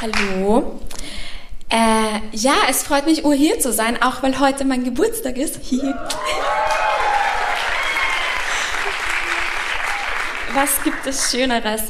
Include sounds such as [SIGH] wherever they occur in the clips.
Hallo. Äh, ja, es freut mich, Uhr hier zu sein, auch weil heute mein Geburtstag ist. [LAUGHS] Was gibt es Schöneres?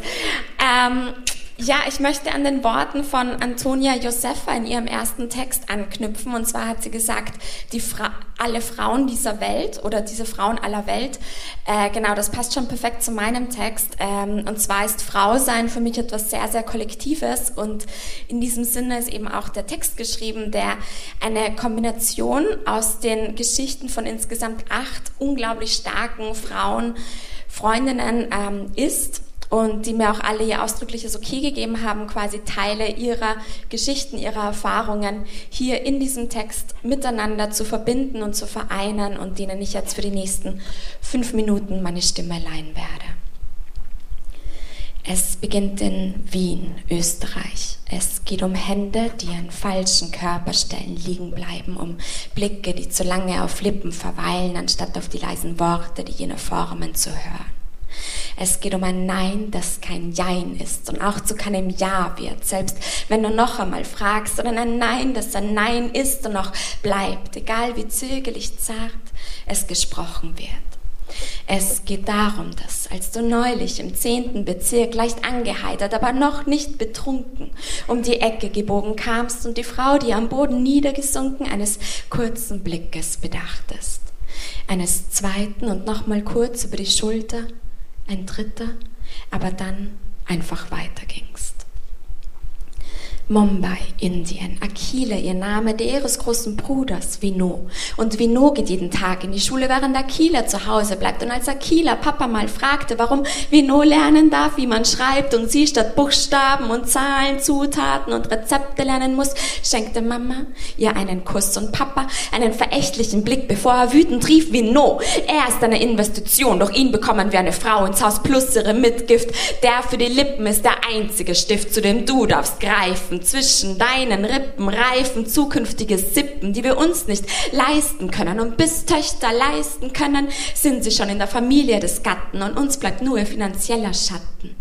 Ähm, ja, ich möchte an den Worten von Antonia Josefa in ihrem ersten Text anknüpfen. Und zwar hat sie gesagt, die Fra alle Frauen dieser Welt oder diese Frauen aller Welt, äh, genau, das passt schon perfekt zu meinem Text. Ähm, und zwar ist Frau sein für mich etwas sehr, sehr Kollektives. Und in diesem Sinne ist eben auch der Text geschrieben, der eine Kombination aus den Geschichten von insgesamt acht unglaublich starken Frauen, Freundinnen ähm, ist und die mir auch alle ihr ausdrückliches Okay gegeben haben, quasi Teile ihrer Geschichten, ihrer Erfahrungen hier in diesem Text miteinander zu verbinden und zu vereinen und denen ich jetzt für die nächsten fünf Minuten meine Stimme leihen werde. Es beginnt in Wien, Österreich. Es geht um Hände, die an falschen Körperstellen liegen bleiben, um Blicke, die zu lange auf Lippen verweilen, anstatt auf die leisen Worte, die jene formen, zu hören. Es geht um ein Nein, das kein Jein ist und auch zu keinem Ja wird, selbst wenn du noch einmal fragst, sondern ein Nein, das ein Nein ist und noch bleibt, egal wie zögerlich zart es gesprochen wird. Es geht darum, dass als du neulich im zehnten Bezirk leicht angeheitert, aber noch nicht betrunken, um die Ecke gebogen kamst und die Frau, die am Boden niedergesunken, eines kurzen Blickes bedachtest, eines zweiten und nochmal kurz über die Schulter, ein dritter, aber dann einfach weiter gingst. Mumbai, Indien. Akila, ihr Name, der ihres großen Bruders, Vino. Und Vino geht jeden Tag in die Schule, während Akila zu Hause bleibt. Und als Akila Papa mal fragte, warum Vino lernen darf, wie man schreibt und sie statt Buchstaben und Zahlen, Zutaten und Rezepte lernen muss, schenkte Mama ihr einen Kuss und Papa einen verächtlichen Blick, bevor er wütend rief, Vino, er ist eine Investition, doch ihn bekommen wir eine Frau ins Haus plus ihre Mitgift. Der für die Lippen ist der einzige Stift, zu dem du darfst greifen zwischen deinen Rippen reifen zukünftige Sippen, die wir uns nicht leisten können. Und bis Töchter leisten können, sind sie schon in der Familie des Gatten und uns bleibt nur ihr finanzieller Schatten.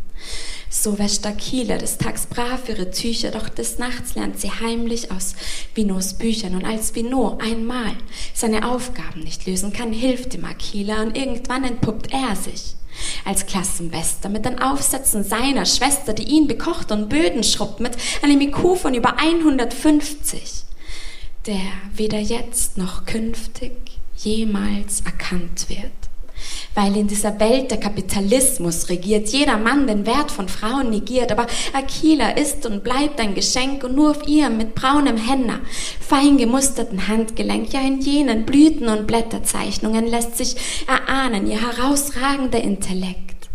So wäscht Akila des Tags brav ihre Tücher, doch des Nachts lernt sie heimlich aus Vinos Büchern. Und als Vino einmal seine Aufgaben nicht lösen kann, hilft ihm Akila und irgendwann entpuppt er sich als Klassenbester mit den Aufsätzen seiner Schwester, die ihn bekocht und Böden schrubbt mit einem IQ von über 150, der weder jetzt noch künftig jemals erkannt wird weil in dieser Welt der Kapitalismus regiert, jeder Mann den Wert von Frauen negiert, aber Aquila ist und bleibt ein Geschenk und nur auf ihrem mit braunem Henna, fein gemusterten Handgelenk, ja in jenen Blüten und Blätterzeichnungen lässt sich erahnen ihr herausragender Intellekt.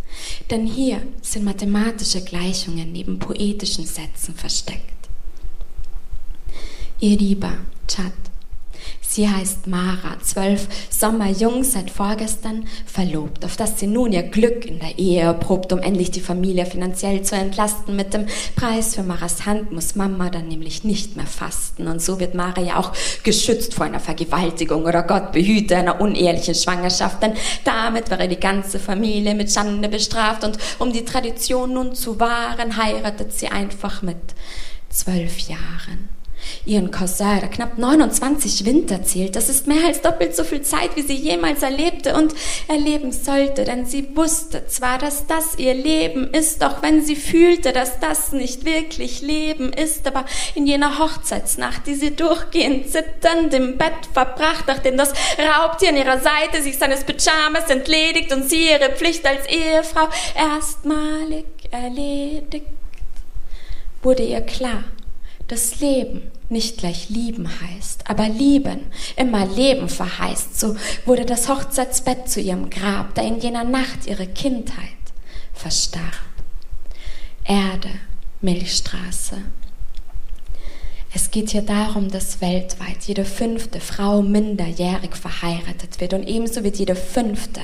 Denn hier sind mathematische Gleichungen neben poetischen Sätzen versteckt. Ihr Lieber, Chat, Sie heißt Mara, zwölf Sommer jung, seit vorgestern verlobt, auf dass sie nun ihr Glück in der Ehe erprobt, um endlich die Familie finanziell zu entlasten. Mit dem Preis für Maras Hand muss Mama dann nämlich nicht mehr fasten. Und so wird Mara ja auch geschützt vor einer Vergewaltigung oder Gott behüte einer unehrlichen Schwangerschaft, denn damit wäre die ganze Familie mit Schande bestraft. Und um die Tradition nun zu wahren, heiratet sie einfach mit zwölf Jahren ihren der knapp 29 Winter zählt. Das ist mehr als doppelt so viel Zeit, wie sie jemals erlebte und erleben sollte, denn sie wusste zwar, dass das ihr Leben ist, auch wenn sie fühlte, dass das nicht wirklich Leben ist, aber in jener Hochzeitsnacht, die sie durchgehend zitternd im Bett verbracht, nachdem das Raubtier an ihrer Seite sich seines Pyjamas entledigt und sie ihre Pflicht als Ehefrau erstmalig erledigt, wurde ihr klar, das Leben nicht gleich lieben heißt, aber lieben immer Leben verheißt. So wurde das Hochzeitsbett zu ihrem Grab, da in jener Nacht ihre Kindheit verstarb. Erde, Milchstraße. Es geht hier darum, dass weltweit jede fünfte Frau minderjährig verheiratet wird und ebenso wird jede fünfte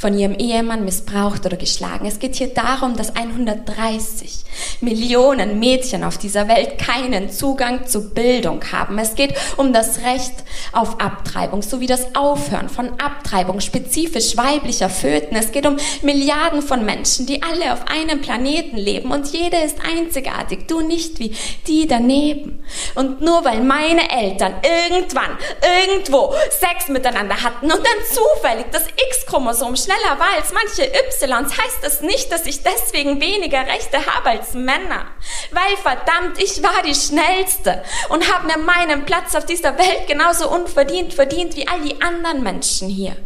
von ihrem Ehemann missbraucht oder geschlagen. Es geht hier darum, dass 130 Millionen Mädchen auf dieser Welt keinen Zugang zu Bildung haben. Es geht um das Recht auf Abtreibung sowie das Aufhören von Abtreibung, spezifisch weiblicher Föten. Es geht um Milliarden von Menschen, die alle auf einem Planeten leben und jede ist einzigartig, du nicht wie die daneben. Und nur weil meine Eltern irgendwann, irgendwo Sex miteinander hatten und dann zufällig das X-Chromosom schneller war als manche Ys, heißt das nicht, dass ich deswegen weniger Rechte habe als Männer. Weil verdammt, ich war die Schnellste und habe mir meinen Platz auf dieser Welt genauso unverdient verdient wie all die anderen Menschen hier.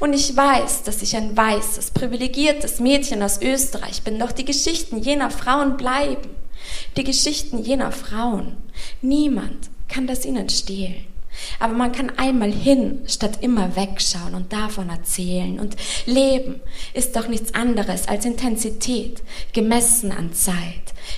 Und ich weiß, dass ich ein weißes, privilegiertes Mädchen aus Österreich bin, doch die Geschichten jener Frauen bleiben. Die Geschichten jener Frauen. Niemand kann das ihnen stehlen. Aber man kann einmal hin, statt immer wegschauen und davon erzählen. Und Leben ist doch nichts anderes als Intensität, gemessen an Zeit.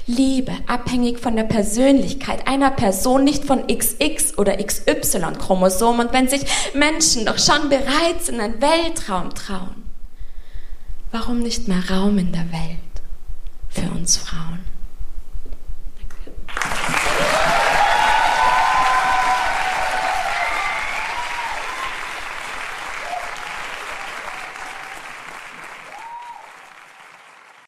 Liebe, abhängig von der Persönlichkeit einer Person, nicht von XX oder XY-Chromosom. Und wenn sich Menschen doch schon bereits in einen Weltraum trauen, warum nicht mehr Raum in der Welt für uns Frauen?